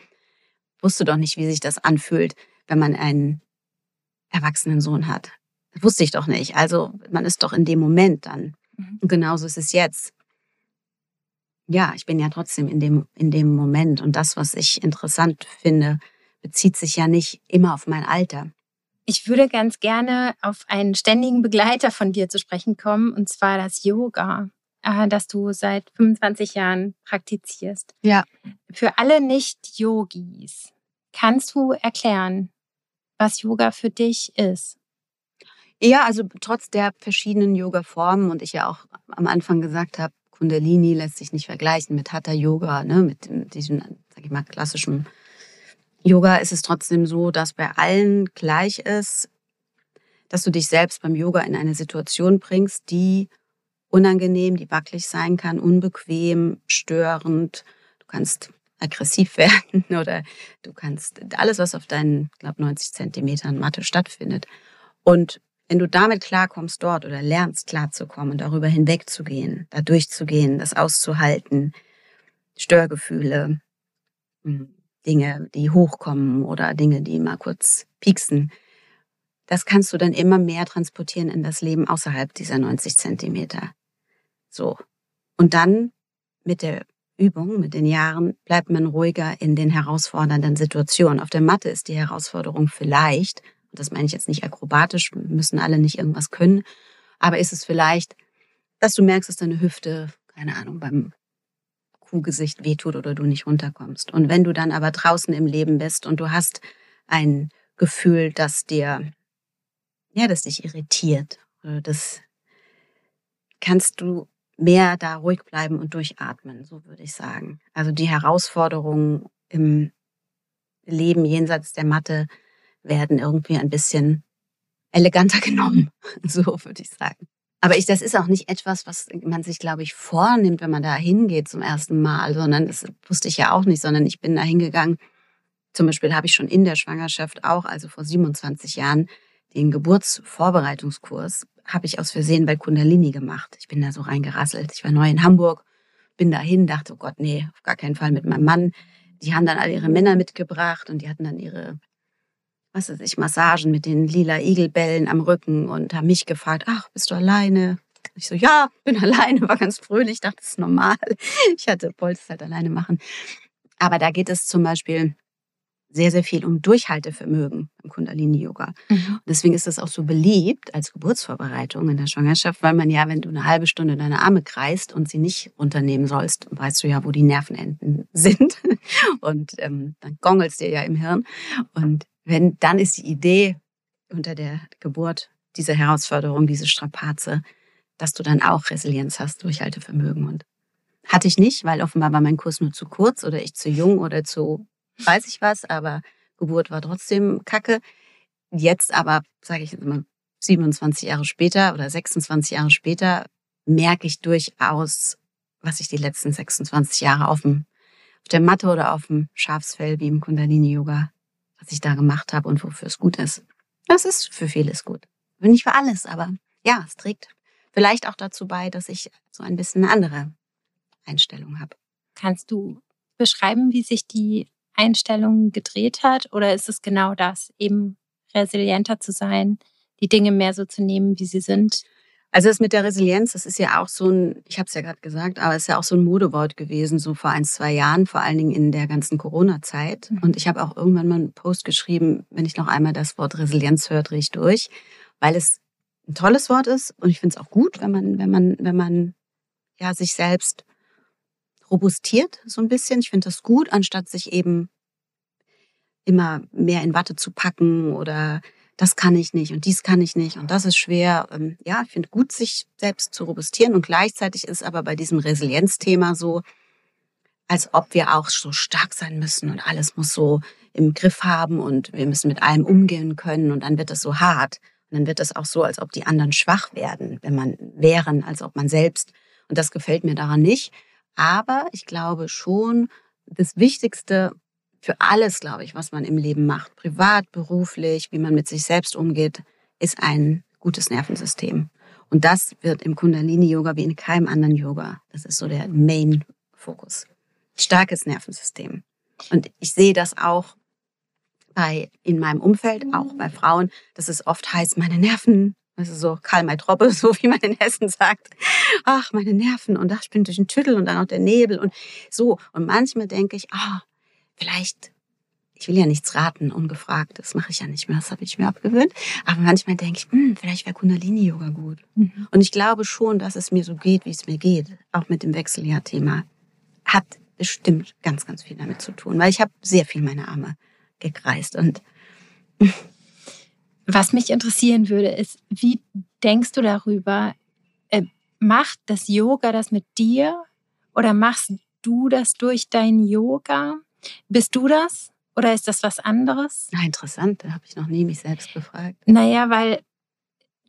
Wusste doch nicht, wie sich das anfühlt, wenn man einen erwachsenen Sohn hat. Das wusste ich doch nicht. Also man ist doch in dem Moment dann. Mhm. Und genauso ist es jetzt. Ja, ich bin ja trotzdem in dem, in dem Moment. Und das, was ich interessant finde, bezieht sich ja nicht immer auf mein Alter. Ich würde ganz gerne auf einen ständigen Begleiter von dir zu sprechen kommen, und zwar das Yoga, äh, das du seit 25 Jahren praktizierst. Ja. Für alle Nicht-Yogis, kannst du erklären, was Yoga für dich ist? Ja, also trotz der verschiedenen Yoga-Formen und ich ja auch am Anfang gesagt habe, Kundalini lässt sich nicht vergleichen mit Hatha Yoga, ne, mit diesem, sag ich mal, klassischen Yoga ist es trotzdem so, dass bei allen gleich ist, dass du dich selbst beim Yoga in eine Situation bringst, die unangenehm, die wackelig sein kann, unbequem, störend. Du kannst aggressiv werden oder du kannst alles, was auf deinen, glaube 90 Zentimetern Matte stattfindet. Und wenn du damit klarkommst dort oder lernst klarzukommen, darüber hinwegzugehen, da durchzugehen, das auszuhalten, Störgefühle, hm, Dinge, die hochkommen oder Dinge, die mal kurz pieksen, das kannst du dann immer mehr transportieren in das Leben außerhalb dieser 90 Zentimeter. So. Und dann mit der Übung, mit den Jahren, bleibt man ruhiger in den herausfordernden Situationen. Auf der Matte ist die Herausforderung vielleicht, das meine ich jetzt nicht akrobatisch, müssen alle nicht irgendwas können, aber ist es vielleicht, dass du merkst, dass deine Hüfte, keine Ahnung, beim Kuhgesicht wehtut oder du nicht runterkommst. Und wenn du dann aber draußen im Leben bist und du hast ein Gefühl, das dir, ja, das dich irritiert, oder das kannst du mehr da ruhig bleiben und durchatmen, so würde ich sagen. Also die Herausforderungen im Leben jenseits der Matte werden irgendwie ein bisschen eleganter genommen, so würde ich sagen. Aber ich, das ist auch nicht etwas, was man sich, glaube ich, vornimmt, wenn man da hingeht zum ersten Mal, sondern das wusste ich ja auch nicht, sondern ich bin da hingegangen. Zum Beispiel habe ich schon in der Schwangerschaft auch, also vor 27 Jahren, den Geburtsvorbereitungskurs habe ich aus Versehen bei Kundalini gemacht. Ich bin da so reingerasselt. Ich war neu in Hamburg, bin dahin, dachte, oh Gott, nee, auf gar keinen Fall mit meinem Mann. Die haben dann alle ihre Männer mitgebracht und die hatten dann ihre, was weiß ich, Massagen mit den lila Igelbällen am Rücken und haben mich gefragt, ach, bist du alleine? Ich so, ja, bin alleine, war ganz fröhlich, dachte, das ist normal. Ich hatte, wollte es halt alleine machen. Aber da geht es zum Beispiel sehr, sehr viel um Durchhaltevermögen im Kundalini-Yoga. Mhm. Deswegen ist das auch so beliebt als Geburtsvorbereitung in der Schwangerschaft, weil man ja, wenn du eine halbe Stunde deine Arme kreist und sie nicht runternehmen sollst, weißt du ja, wo die Nervenenden sind. Und ähm, dann gongelst dir ja im Hirn. Und wenn, dann ist die Idee unter der Geburt diese Herausforderung, diese Strapaze, dass du dann auch Resilienz hast, Durchhaltevermögen. Und hatte ich nicht, weil offenbar war mein Kurs nur zu kurz oder ich zu jung oder zu weiß ich was, aber Geburt war trotzdem kacke. Jetzt aber, sage ich jetzt mal, 27 Jahre später oder 26 Jahre später, merke ich durchaus, was ich die letzten 26 Jahre auf, dem, auf der Matte oder auf dem Schafsfell wie im Kundalini-Yoga, was ich da gemacht habe und wofür es gut ist. Das ist für vieles gut. Nicht für alles, aber ja, es trägt vielleicht auch dazu bei, dass ich so ein bisschen eine andere Einstellung habe. Kannst du beschreiben, wie sich die Einstellungen gedreht hat? Oder ist es genau das, eben resilienter zu sein, die Dinge mehr so zu nehmen, wie sie sind? Also das mit der Resilienz, das ist ja auch so ein, ich habe es ja gerade gesagt, aber es ist ja auch so ein Modewort gewesen, so vor ein, zwei Jahren, vor allen Dingen in der ganzen Corona-Zeit. Mhm. Und ich habe auch irgendwann mal einen Post geschrieben, wenn ich noch einmal das Wort Resilienz hört, drehe ich durch, weil es ein tolles Wort ist und ich finde es auch gut, wenn man, wenn man, wenn man ja sich selbst robustiert so ein bisschen. Ich finde das gut, anstatt sich eben immer mehr in Watte zu packen oder das kann ich nicht und dies kann ich nicht und das ist schwer. Ähm, ja, ich finde gut, sich selbst zu robustieren und gleichzeitig ist aber bei diesem Resilienzthema so, als ob wir auch so stark sein müssen und alles muss so im Griff haben und wir müssen mit allem umgehen können und dann wird es so hart. Und dann wird es auch so, als ob die anderen schwach werden, wenn man wären, als ob man selbst. Und das gefällt mir daran nicht. Aber ich glaube schon, das Wichtigste für alles, glaube ich, was man im Leben macht, privat, beruflich, wie man mit sich selbst umgeht, ist ein gutes Nervensystem. Und das wird im Kundalini-Yoga wie in keinem anderen Yoga. Das ist so der Main-Fokus. Starkes Nervensystem. Und ich sehe das auch bei, in meinem Umfeld, auch bei Frauen, dass es oft heißt, meine Nerven also so Karl May Troppe, so wie man in Hessen sagt. Ach, meine Nerven und ach, ich bin durch den Tüttel und dann auch der Nebel und so. Und manchmal denke ich, ah, vielleicht, ich will ja nichts raten, ungefragt, das mache ich ja nicht mehr, das habe ich mir abgewöhnt. Aber manchmal denke ich, hm, vielleicht wäre Kundalini-Yoga gut. Mhm. Und ich glaube schon, dass es mir so geht, wie es mir geht, auch mit dem Wechseljahr-Thema. Hat bestimmt ganz, ganz viel damit zu tun, weil ich habe sehr viel meine Arme gekreist und was mich interessieren würde, ist, wie denkst du darüber? Äh, macht das Yoga das mit dir oder machst du das durch dein Yoga? Bist du das oder ist das was anderes? Na, interessant, da habe ich noch nie mich selbst gefragt. Naja, weil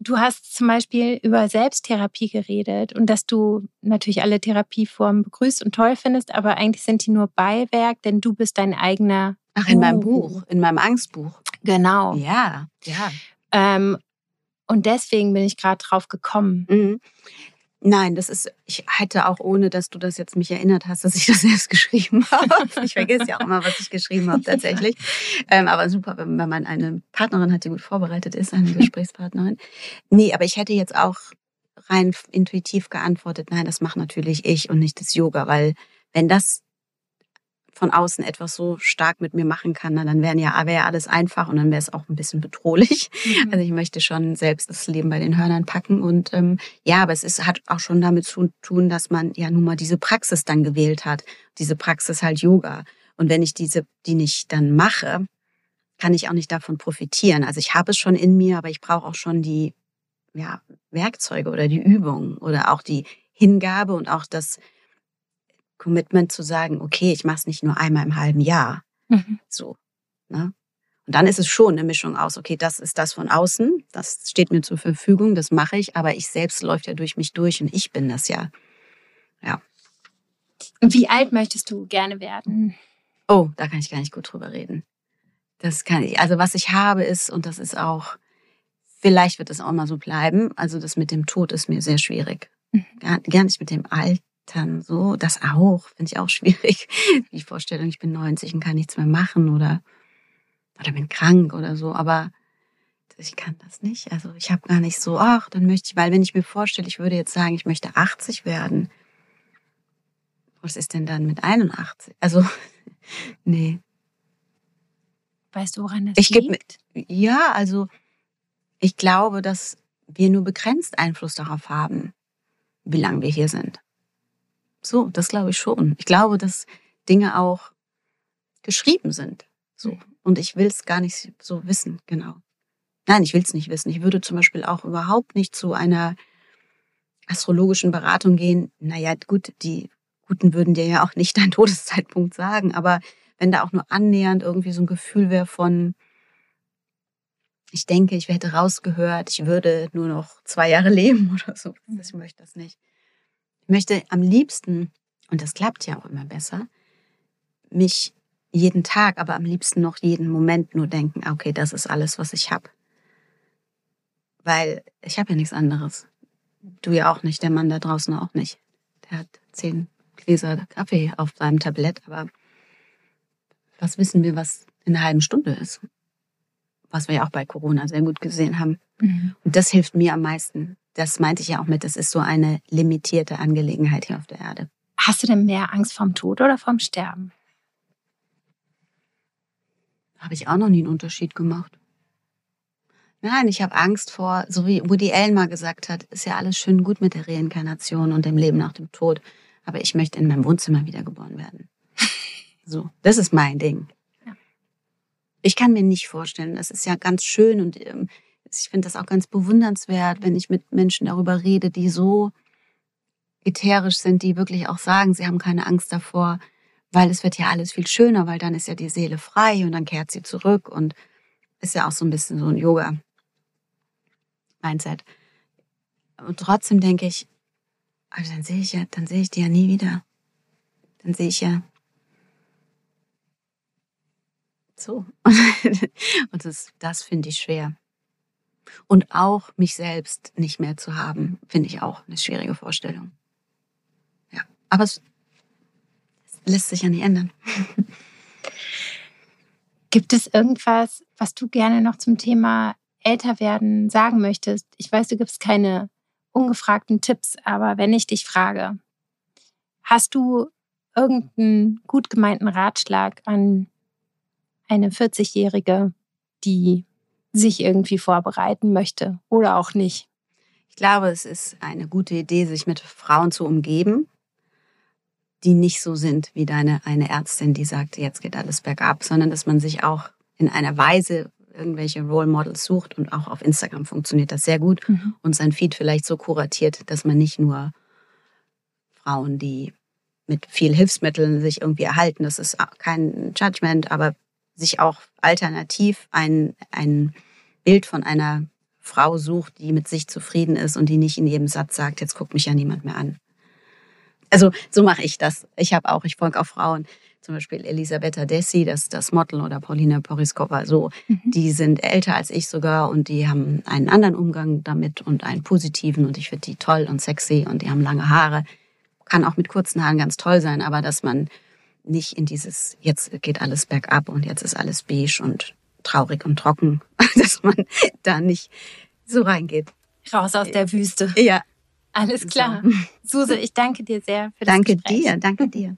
du hast zum Beispiel über Selbsttherapie geredet und dass du natürlich alle Therapieformen begrüßt und toll findest, aber eigentlich sind die nur Beiwerk, denn du bist dein eigener. Ach, in meinem Buch, in meinem Angstbuch. Genau. Ja, ja. Ähm, und deswegen bin ich gerade drauf gekommen. Mhm. Nein, das ist, ich hätte auch ohne, dass du das jetzt mich erinnert hast, dass ich das selbst geschrieben habe. Ich vergesse ja auch immer, was ich geschrieben habe tatsächlich. Ähm, aber super, wenn, wenn man eine Partnerin hat, die gut vorbereitet ist, eine Gesprächspartnerin. Nee, aber ich hätte jetzt auch rein intuitiv geantwortet, nein, das macht natürlich ich und nicht das Yoga, weil wenn das von außen etwas so stark mit mir machen kann, dann wären ja, wäre ja alles einfach und dann wäre es auch ein bisschen bedrohlich. Mhm. Also ich möchte schon selbst das Leben bei den Hörnern packen und ähm, ja, aber es ist, hat auch schon damit zu tun, dass man ja nun mal diese Praxis dann gewählt hat. Diese Praxis halt Yoga. Und wenn ich diese, die nicht dann mache, kann ich auch nicht davon profitieren. Also ich habe es schon in mir, aber ich brauche auch schon die ja, Werkzeuge oder die Übung oder auch die Hingabe und auch das Commitment zu sagen, okay, ich mache es nicht nur einmal im halben Jahr. Mhm. So. Ne? Und dann ist es schon eine Mischung aus, okay, das ist das von außen, das steht mir zur Verfügung, das mache ich, aber ich selbst läuft ja durch mich durch und ich bin das ja. Ja. Wie alt möchtest du gerne werden? Oh, da kann ich gar nicht gut drüber reden. Das kann ich. Also was ich habe ist, und das ist auch, vielleicht wird es auch mal so bleiben, also das mit dem Tod ist mir sehr schwierig. Mhm. Gar, gar nicht mit dem Alter dann so, das auch, finde ich auch schwierig. Die Vorstellung, ich bin 90 und kann nichts mehr machen oder, oder bin krank oder so, aber ich kann das nicht. Also ich habe gar nicht so, ach, dann möchte ich, weil wenn ich mir vorstelle, ich würde jetzt sagen, ich möchte 80 werden, was ist denn dann mit 81? Also, nee. Weißt du, woran das ich liegt? Geb, ja, also ich glaube, dass wir nur begrenzt Einfluss darauf haben, wie lange wir hier sind. So, das glaube ich schon. Ich glaube, dass Dinge auch geschrieben sind. So. Und ich will es gar nicht so wissen, genau. Nein, ich will es nicht wissen. Ich würde zum Beispiel auch überhaupt nicht zu einer astrologischen Beratung gehen. Naja, gut, die Guten würden dir ja auch nicht deinen Todeszeitpunkt sagen, aber wenn da auch nur annähernd irgendwie so ein Gefühl wäre von, ich denke, ich hätte rausgehört, ich würde nur noch zwei Jahre leben oder so. Ich möchte das nicht. Ich möchte am liebsten, und das klappt ja auch immer besser, mich jeden Tag, aber am liebsten noch jeden Moment nur denken, ah, okay, das ist alles, was ich habe. Weil ich habe ja nichts anderes. Du ja auch nicht, der Mann da draußen auch nicht. Der hat zehn Gläser Kaffee auf seinem Tablett, aber was wissen wir, was in einer halben Stunde ist? Was wir ja auch bei Corona sehr gut gesehen haben. Mhm. Und das hilft mir am meisten das meinte ich ja auch mit, das ist so eine limitierte Angelegenheit hier auf der Erde. Hast du denn mehr Angst vorm Tod oder vorm Sterben? Habe ich auch noch nie einen Unterschied gemacht. Nein, ich habe Angst vor, so wie Woody Allen mal gesagt hat, ist ja alles schön gut mit der Reinkarnation und dem Leben nach dem Tod, aber ich möchte in meinem Wohnzimmer wiedergeboren werden. So, das ist mein Ding. Ja. Ich kann mir nicht vorstellen, das ist ja ganz schön und ähm, ich finde das auch ganz bewundernswert, wenn ich mit Menschen darüber rede, die so ätherisch sind, die wirklich auch sagen, sie haben keine Angst davor, weil es wird ja alles viel schöner, weil dann ist ja die Seele frei und dann kehrt sie zurück und ist ja auch so ein bisschen so ein Yoga-Mindset. Und trotzdem denke ich, also dann sehe ich ja, dann sehe ich die ja nie wieder. Dann sehe ich ja so. Und das, das finde ich schwer. Und auch mich selbst nicht mehr zu haben, finde ich auch eine schwierige Vorstellung. Ja, aber es, lässt sich ja nicht ändern. Gibt es irgendwas, was du gerne noch zum Thema älter werden sagen möchtest? Ich weiß, du gibst keine ungefragten Tipps, aber wenn ich dich frage, hast du irgendeinen gut gemeinten Ratschlag an eine 40-Jährige, die sich irgendwie vorbereiten möchte oder auch nicht. Ich glaube, es ist eine gute Idee, sich mit Frauen zu umgeben, die nicht so sind wie deine eine Ärztin, die sagt, jetzt geht alles bergab, sondern dass man sich auch in einer Weise irgendwelche Role Models sucht und auch auf Instagram funktioniert das sehr gut mhm. und sein Feed vielleicht so kuratiert, dass man nicht nur Frauen, die mit viel Hilfsmitteln sich irgendwie erhalten, das ist kein Judgment, aber sich auch alternativ ein, ein Bild von einer Frau sucht, die mit sich zufrieden ist und die nicht in jedem Satz sagt, jetzt guckt mich ja niemand mehr an. Also so mache ich das. Ich habe auch, ich folge auch Frauen, zum Beispiel Elisabetta Dessi, das, das Model oder Paulina Poriskova, so, mhm. die sind älter als ich sogar und die haben einen anderen Umgang damit und einen positiven und ich finde die toll und sexy und die haben lange Haare. Kann auch mit kurzen Haaren ganz toll sein, aber dass man nicht in dieses, jetzt geht alles bergab und jetzt ist alles beige und traurig und trocken, dass man da nicht so reingeht. Raus aus der Wüste. Ja, Alles klar. So. Suse, ich danke dir sehr für das Danke Gespräch. dir, danke dir.